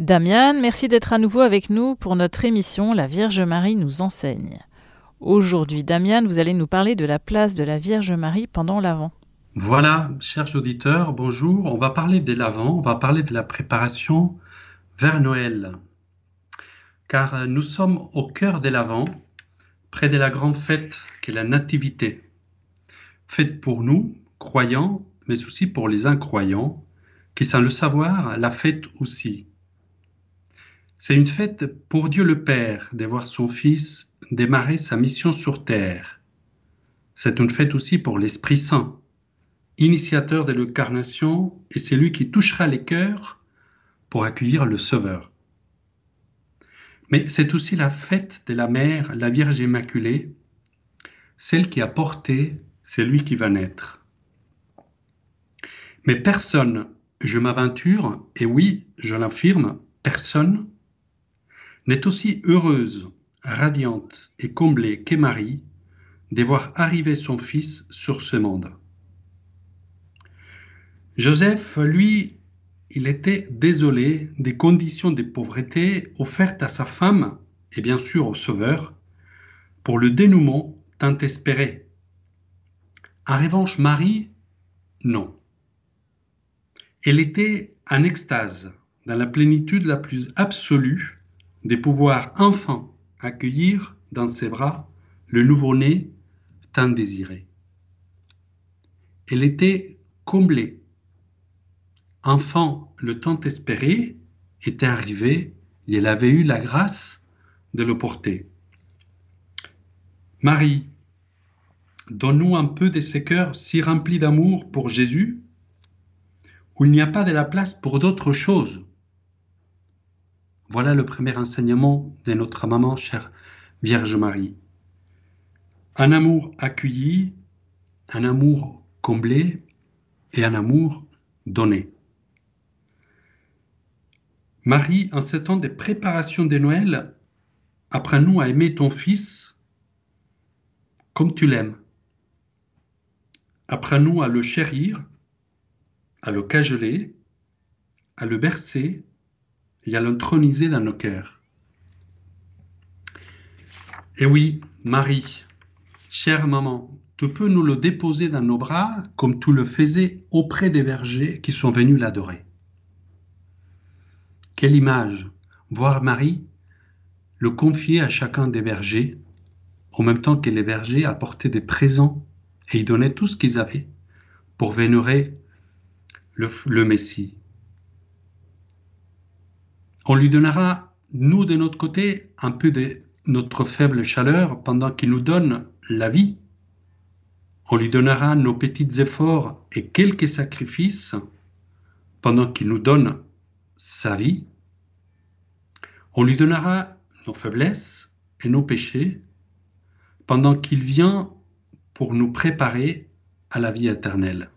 Damian, merci d'être à nouveau avec nous pour notre émission La Vierge Marie nous enseigne. Aujourd'hui, Damian, vous allez nous parler de la place de la Vierge Marie pendant l'Avent. Voilà, chers auditeurs, bonjour. On va parler de l'Avent, on va parler de la préparation vers Noël. Car nous sommes au cœur de l'Avent, près de la grande fête qu'est la Nativité. Fête pour nous, croyants, mais aussi pour les incroyants, qui sans le savoir la fête aussi. C'est une fête pour Dieu le Père de voir son Fils démarrer sa mission sur terre. C'est une fête aussi pour l'Esprit Saint, initiateur de l'incarnation, et c'est lui qui touchera les cœurs pour accueillir le Sauveur. Mais c'est aussi la fête de la Mère, la Vierge Immaculée, celle qui a porté celui qui va naître. Mais personne, je m'aventure, et oui, je l'affirme, personne n'est aussi heureuse, radiante et comblée qu'est Marie de voir arriver son fils sur ce monde. Joseph, lui, il était désolé des conditions de pauvreté offertes à sa femme et bien sûr au Sauveur pour le dénouement tant espéré. En revanche, Marie, non. Elle était en extase, dans la plénitude la plus absolue de pouvoir enfin accueillir dans ses bras le nouveau-né tant désiré. Elle était comblée. Enfin, le temps espéré était arrivé et elle avait eu la grâce de le porter. Marie, donne-nous un peu de ces cœurs si remplis d'amour pour Jésus, où il n'y a pas de la place pour d'autres choses voilà le premier enseignement de notre maman, chère Vierge Marie. Un amour accueilli, un amour comblé et un amour donné. Marie, en ce temps de préparation de Noël, apprends-nous à aimer ton Fils comme tu l'aimes. Apprends-nous à le chérir, à le cajoler, à le bercer, et à l'introniser dans nos cœurs. Et oui, Marie, chère maman, tu peux nous le déposer dans nos bras comme tu le faisais auprès des bergers qui sont venus l'adorer. Quelle image Voir Marie le confier à chacun des bergers, en même temps que les bergers apportaient des présents et y donnaient tout ce qu'ils avaient pour vénérer le Messie. On lui donnera, nous de notre côté, un peu de notre faible chaleur pendant qu'il nous donne la vie. On lui donnera nos petits efforts et quelques sacrifices pendant qu'il nous donne sa vie. On lui donnera nos faiblesses et nos péchés pendant qu'il vient pour nous préparer à la vie éternelle.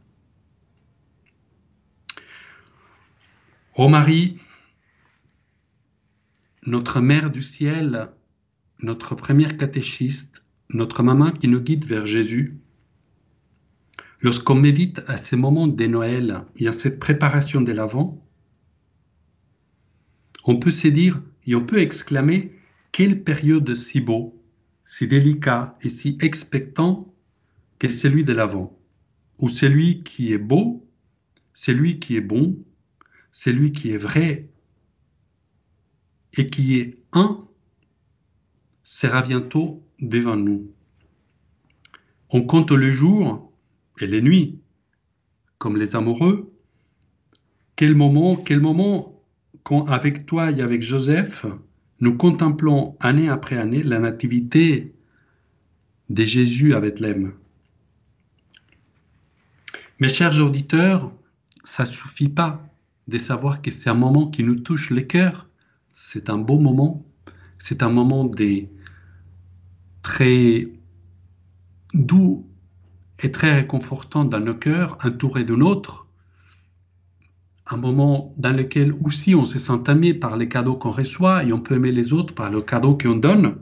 Ô Marie, notre Mère du ciel, notre première catéchiste, notre maman qui nous guide vers Jésus, lorsqu'on médite à ces moments de Noël et à cette préparation de l'Avent, on peut se dire et on peut exclamer quelle période si beau, si délicat et si expectant qu'est celui de l'Avent, où celui qui est beau, celui qui est bon, celui qui est vrai et qui est un sera bientôt devant nous. On compte les jours et les nuits, comme les amoureux. Quel moment, quel moment, quand avec toi et avec Joseph, nous contemplons année après année la nativité de Jésus à Bethléem. Mes chers auditeurs, ça suffit pas de savoir que c'est un moment qui nous touche les cœurs c'est un beau moment. C'est un moment très doux et très réconfortant dans nos cœurs, entouré de nôtres. Un moment dans lequel aussi on se sent aimé par les cadeaux qu'on reçoit et on peut aimer les autres par le cadeau qu'on donne.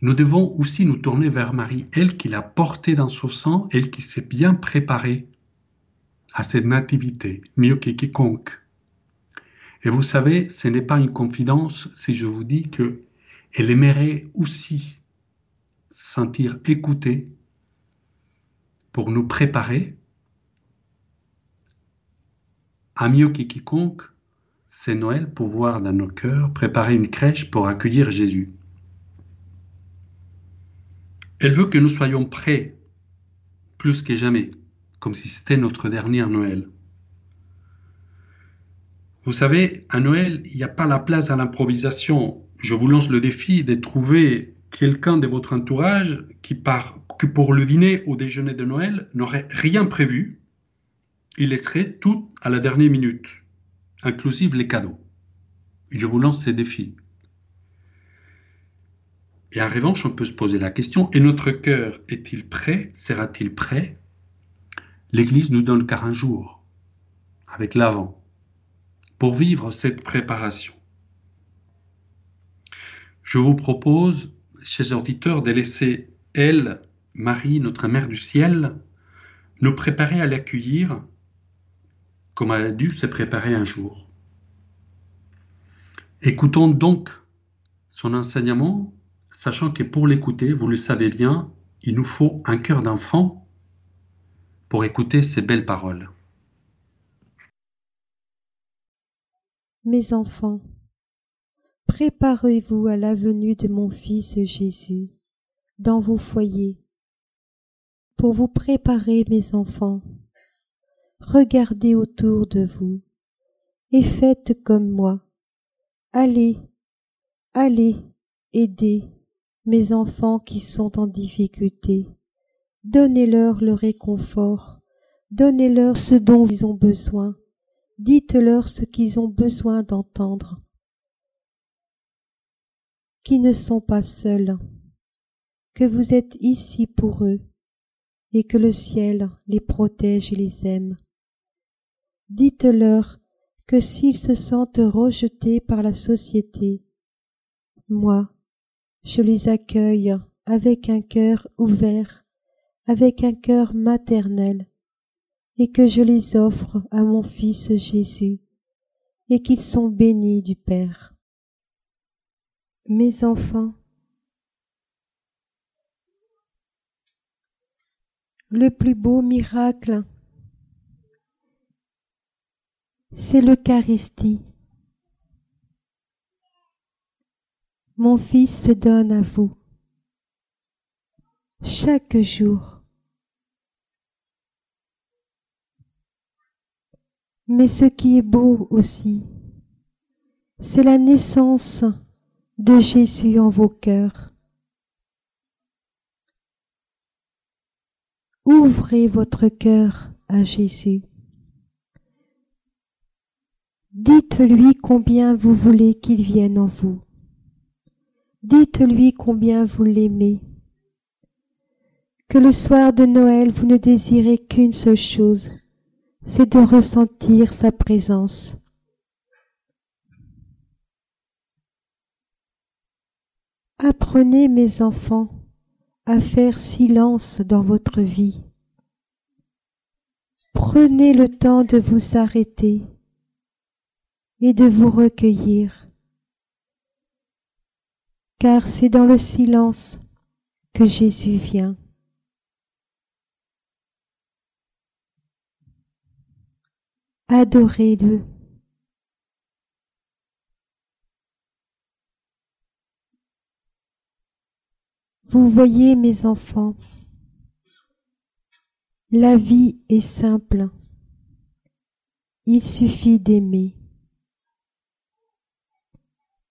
Nous devons aussi nous tourner vers Marie, elle qui l'a porté dans son sang, elle qui s'est bien préparée à cette nativité, mieux que quiconque. Et vous savez, ce n'est pas une confidence si je vous dis que elle aimerait aussi sentir écoutée pour nous préparer à mieux que quiconque, c'est Noël pour voir dans nos cœurs préparer une crèche pour accueillir Jésus. Elle veut que nous soyons prêts plus que jamais, comme si c'était notre dernier Noël. Vous savez, à Noël, il n'y a pas la place à l'improvisation. Je vous lance le défi de trouver quelqu'un de votre entourage qui, pour le dîner ou déjeuner de Noël n'aurait rien prévu. Il laisserait tout à la dernière minute, inclusive les cadeaux. Je vous lance ces défis. Et en revanche, on peut se poser la question, et notre cœur est-il prêt Sera-t-il prêt? L'Église nous donne car un jour, avec l'avant, pour vivre cette préparation. Je vous propose, chers auditeurs, de laisser elle, Marie, notre Mère du ciel, nous préparer à l'accueillir comme elle a dû se préparer un jour. Écoutons donc son enseignement sachant que pour l'écouter, vous le savez bien, il nous faut un cœur d'enfant pour écouter ces belles paroles. Mes enfants, préparez-vous à la venue de mon Fils Jésus dans vos foyers. Pour vous préparer, mes enfants, regardez autour de vous et faites comme moi. Allez, allez, aidez mes enfants qui sont en difficulté. Donnez-leur le réconfort, donnez-leur ce dont ils ont besoin, dites-leur ce qu'ils ont besoin d'entendre, qui ne sont pas seuls, que vous êtes ici pour eux, et que le ciel les protège et les aime. Dites-leur que s'ils se sentent rejetés par la société, moi, je les accueille avec un cœur ouvert, avec un cœur maternel, et que je les offre à mon Fils Jésus, et qu'ils sont bénis du Père. Mes enfants, le plus beau miracle, c'est l'Eucharistie. Mon Fils se donne à vous chaque jour. Mais ce qui est beau aussi, c'est la naissance de Jésus en vos cœurs. Ouvrez votre cœur à Jésus. Dites-lui combien vous voulez qu'il vienne en vous. Dites-lui combien vous l'aimez. Que le soir de Noël, vous ne désirez qu'une seule chose, c'est de ressentir sa présence. Apprenez, mes enfants, à faire silence dans votre vie. Prenez le temps de vous arrêter et de vous recueillir car c'est dans le silence que Jésus vient. Adorez-le. Vous voyez, mes enfants, la vie est simple. Il suffit d'aimer.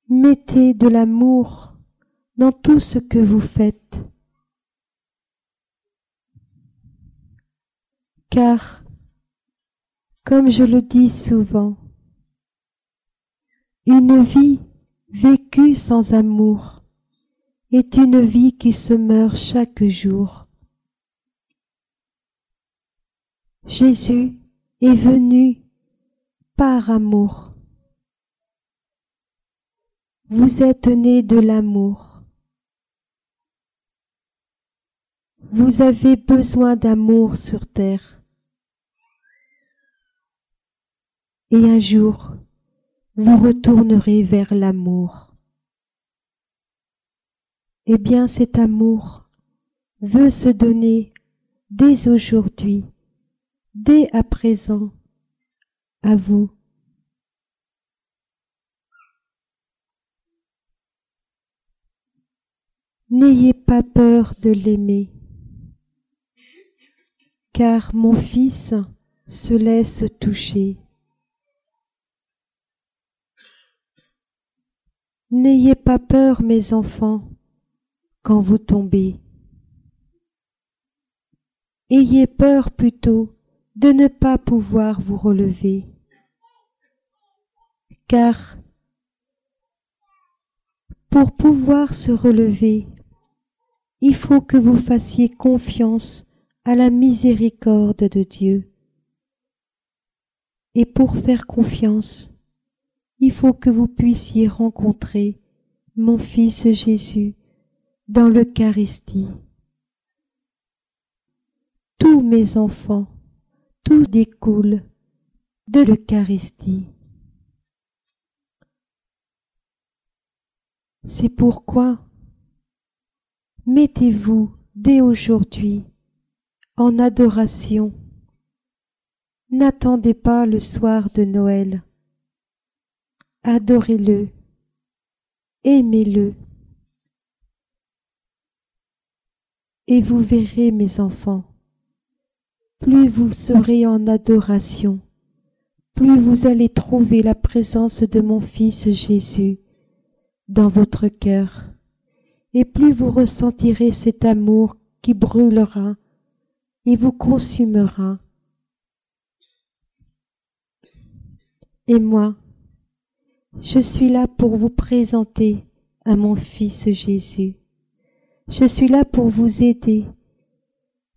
Mettez de l'amour dans tout ce que vous faites. Car, comme je le dis souvent, une vie vécue sans amour est une vie qui se meurt chaque jour. Jésus est venu par amour. Vous êtes né de l'amour. Vous avez besoin d'amour sur terre. Et un jour, vous retournerez vers l'amour. Eh bien cet amour veut se donner dès aujourd'hui, dès à présent, à vous. N'ayez pas peur de l'aimer, car mon Fils se laisse toucher. N'ayez pas peur, mes enfants, quand vous tombez. Ayez peur plutôt de ne pas pouvoir vous relever, car pour pouvoir se relever, il faut que vous fassiez confiance à la miséricorde de Dieu. Et pour faire confiance, il faut que vous puissiez rencontrer mon Fils Jésus dans l'Eucharistie. Tous mes enfants, tout découle de l'Eucharistie. C'est pourquoi mettez-vous dès aujourd'hui en adoration. N'attendez pas le soir de Noël. Adorez-le, aimez-le. Et vous verrez, mes enfants, plus vous serez en adoration, plus vous allez trouver la présence de mon Fils Jésus dans votre cœur et plus vous ressentirez cet amour qui brûlera et vous consumera. Et moi, je suis là pour vous présenter à mon Fils Jésus. Je suis là pour vous aider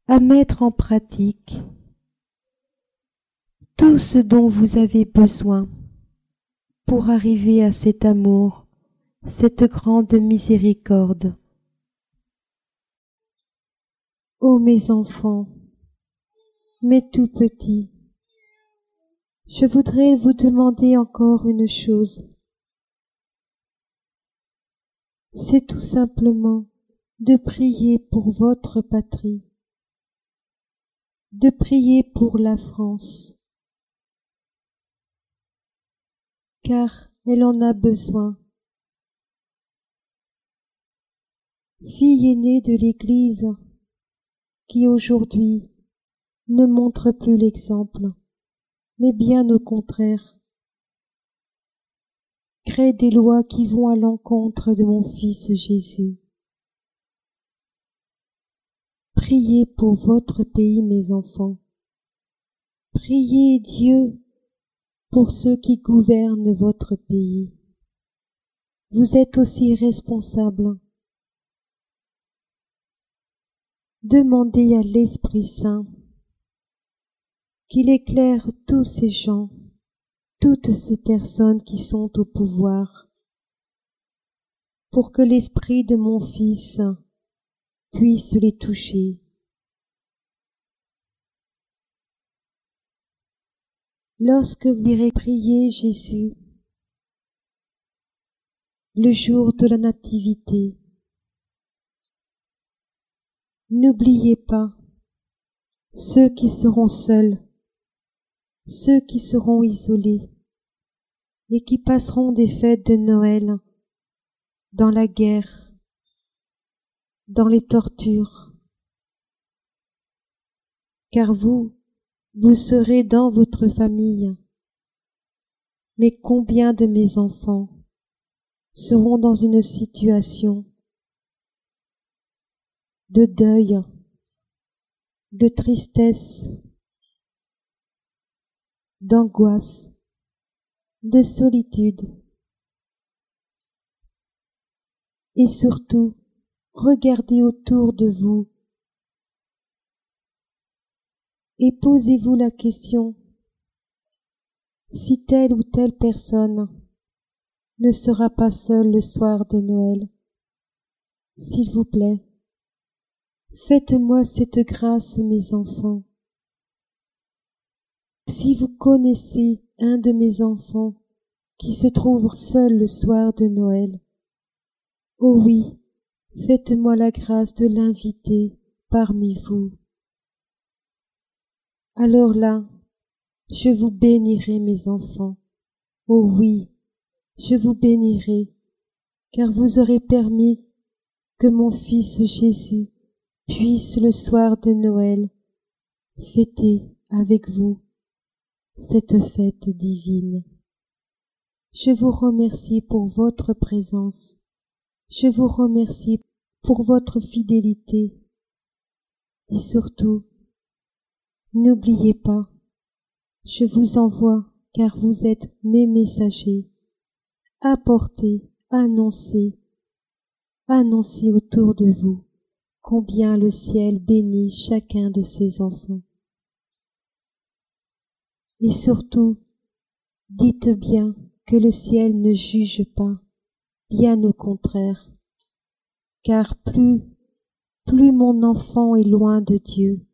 à mettre en pratique tout ce dont vous avez besoin pour arriver à cet amour cette grande miséricorde. Ô mes enfants, mes tout petits, je voudrais vous demander encore une chose. C'est tout simplement de prier pour votre patrie, de prier pour la France, car elle en a besoin. fille aînée de l'Église, qui aujourd'hui ne montre plus l'exemple, mais bien au contraire, crée des lois qui vont à l'encontre de mon Fils Jésus. Priez pour votre pays, mes enfants. Priez Dieu pour ceux qui gouvernent votre pays. Vous êtes aussi responsables Demandez à l'Esprit Saint qu'il éclaire tous ces gens, toutes ces personnes qui sont au pouvoir, pour que l'Esprit de mon Fils puisse les toucher. Lorsque vous irez prier Jésus, le jour de la Nativité, N'oubliez pas ceux qui seront seuls, ceux qui seront isolés et qui passeront des fêtes de Noël dans la guerre, dans les tortures. Car vous, vous serez dans votre famille. Mais combien de mes enfants seront dans une situation de deuil, de tristesse, d'angoisse, de solitude. Et surtout, regardez autour de vous et posez-vous la question si telle ou telle personne ne sera pas seule le soir de Noël. S'il vous plaît, Faites-moi cette grâce, mes enfants. Si vous connaissez un de mes enfants qui se trouve seul le soir de Noël. Oh oui, faites-moi la grâce de l'inviter parmi vous. Alors là, je vous bénirai, mes enfants. Oh oui, je vous bénirai, car vous aurez permis que mon Fils Jésus puisse le soir de Noël fêter avec vous cette fête divine. Je vous remercie pour votre présence. Je vous remercie pour votre fidélité. Et surtout, n'oubliez pas, je vous envoie car vous êtes mes messagers. Apportez, annoncez, annoncez autour de vous combien le ciel bénit chacun de ses enfants. Et surtout, dites bien que le ciel ne juge pas, bien au contraire, car plus, plus mon enfant est loin de Dieu,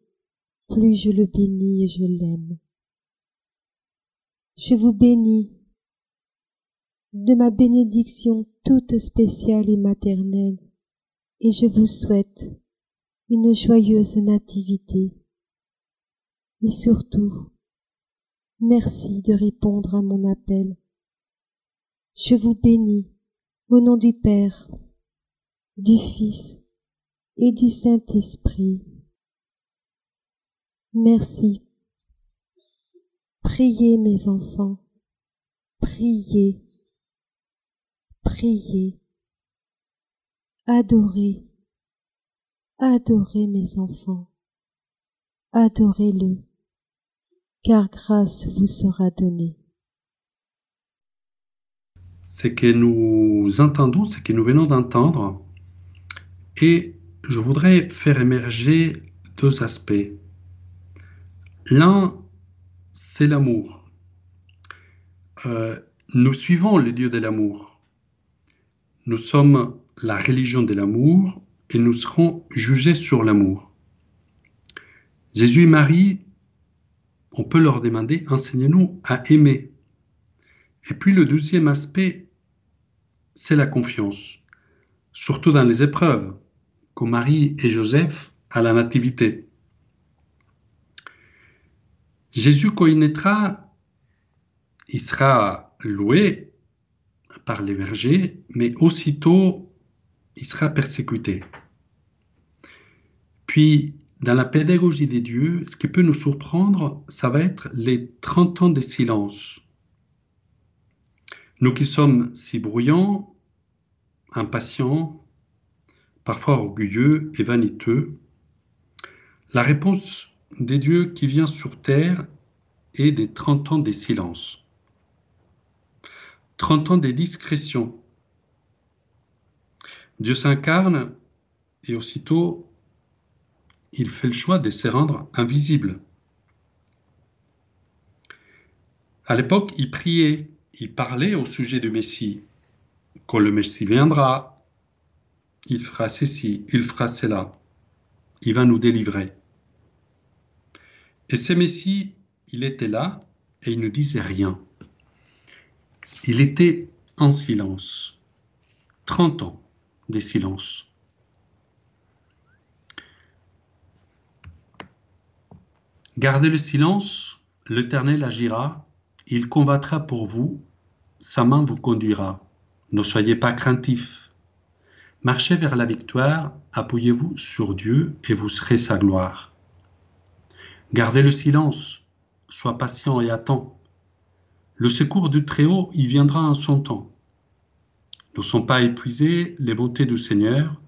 plus je le bénis et je l'aime. Je vous bénis de ma bénédiction toute spéciale et maternelle, et je vous souhaite une joyeuse nativité. Et surtout, Merci de répondre à mon appel. Je vous bénis au nom du Père, du Fils et du Saint-Esprit. Merci. Priez mes enfants, priez, priez, adorez, adorez mes enfants, adorez-le car grâce vous sera donnée. Ce que nous entendons, ce que nous venons d'entendre, et je voudrais faire émerger deux aspects. L'un, c'est l'amour. Euh, nous suivons le Dieu de l'amour. Nous sommes la religion de l'amour et nous serons jugés sur l'amour. Jésus et Marie on peut leur demander enseignez-nous à aimer. Et puis le deuxième aspect, c'est la confiance, surtout dans les épreuves, comme Marie et Joseph à la nativité. Jésus, quand il naîtra, il sera loué par les bergers, mais aussitôt, il sera persécuté. Puis, dans la pédagogie des dieux, ce qui peut nous surprendre, ça va être les 30 ans de silence. Nous qui sommes si bruyants, impatients, parfois orgueilleux et vaniteux, la réponse des dieux qui vient sur terre est des 30 ans des silences. 30 ans des discrétions. Dieu s'incarne et aussitôt il fait le choix de se rendre invisible. À l'époque, il priait, il parlait au sujet du Messie. Quand le Messie viendra, il fera ceci, il fera cela. Il va nous délivrer. Et ce Messie, il était là et il ne disait rien. Il était en silence. 30 ans de silence. Gardez le silence, l'Éternel agira, il combattra pour vous, sa main vous conduira. Ne soyez pas craintifs. Marchez vers la victoire, appuyez-vous sur Dieu et vous serez sa gloire. Gardez le silence, sois patient et attends. Le secours du Très-Haut y viendra en son temps. Ne sont pas épuisés les bontés du Seigneur,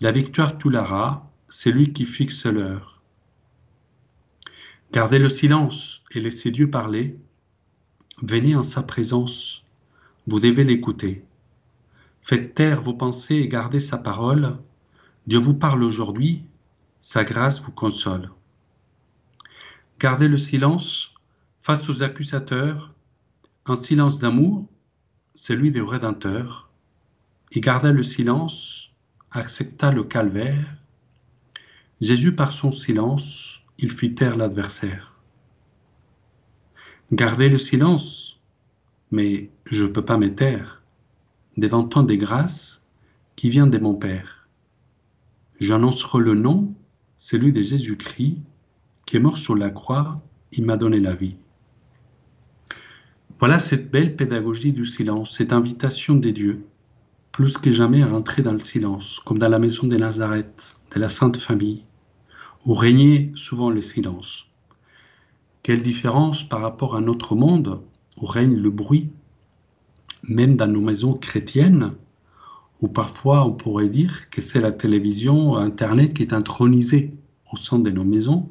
la victoire tout l'ara, c'est lui qui fixe l'heure. Gardez le silence et laissez Dieu parler. Venez en sa présence. Vous devez l'écouter. Faites taire vos pensées et gardez sa parole. Dieu vous parle aujourd'hui. Sa grâce vous console. Gardez le silence face aux accusateurs. Un silence d'amour, celui des Rédempteur. Et gardez le silence, accepta le calvaire. Jésus par son silence il fit taire l'adversaire. Gardez le silence, mais je ne peux pas me taire devant tant des grâces qui vient de mon Père. J'annoncerai le nom, celui de Jésus-Christ, qui est mort sur la croix, il m'a donné la vie. Voilà cette belle pédagogie du silence, cette invitation des dieux, plus que jamais à rentrer dans le silence, comme dans la maison de Nazareth, de la Sainte Famille, où régnait souvent le silence. Quelle différence par rapport à notre monde où règne le bruit, même dans nos maisons chrétiennes, où parfois on pourrait dire que c'est la télévision, Internet qui est intronisée au sein de nos maisons,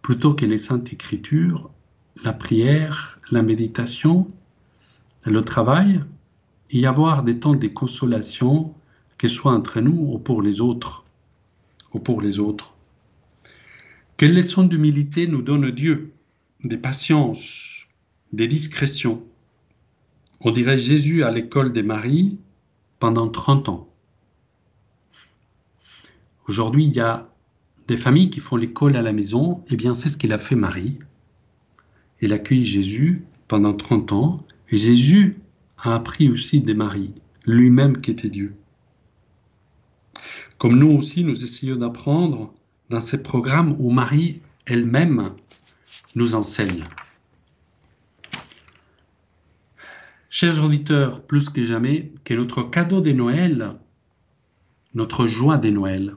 plutôt que les saintes écritures, la prière, la méditation, le travail, y avoir des temps de consolation, que ce soit entre nous ou pour les autres. Ou pour les autres. Quelle leçon d'humilité nous donne Dieu? Des patience, des discrétions. On dirait Jésus à l'école des maris pendant 30 ans. Aujourd'hui, il y a des familles qui font l'école à la maison. Eh bien, c'est ce qu'il a fait Marie. Il accueille Jésus pendant 30 ans. Et Jésus a appris aussi des maris, lui-même qui était Dieu. Comme nous aussi, nous essayons d'apprendre dans ces programmes où Marie elle-même nous enseigne. Chers auditeurs, plus que jamais, que notre cadeau de Noël, notre joie de Noël,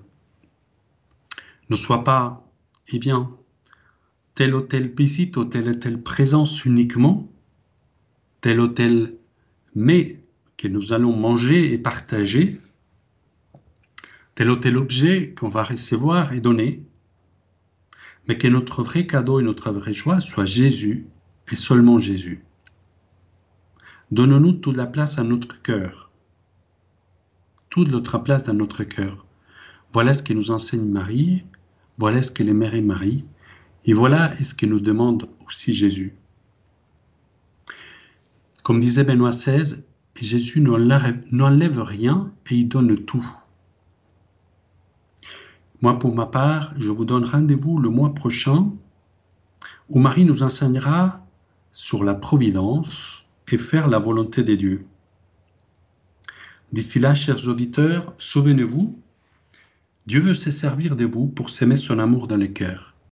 ne soit pas, eh bien, telle ou telle visite ou telle ou telle présence uniquement, tel ou tel mais que nous allons manger et partager, tel ou tel objet qu'on va recevoir et donner, mais que notre vrai cadeau et notre vraie joie soit Jésus et seulement Jésus. Donnons-nous toute la place à notre cœur, toute notre place dans notre cœur. Voilà ce que nous enseigne Marie, voilà ce que les mères et Marie, et voilà ce que nous demande aussi Jésus. Comme disait Benoît XVI, Jésus n'enlève rien et il donne tout. Moi, pour ma part, je vous donne rendez-vous le mois prochain où Marie nous enseignera sur la providence et faire la volonté des dieux. D'ici là, chers auditeurs, souvenez-vous, Dieu veut se servir de vous pour s'aimer son amour dans le cœur.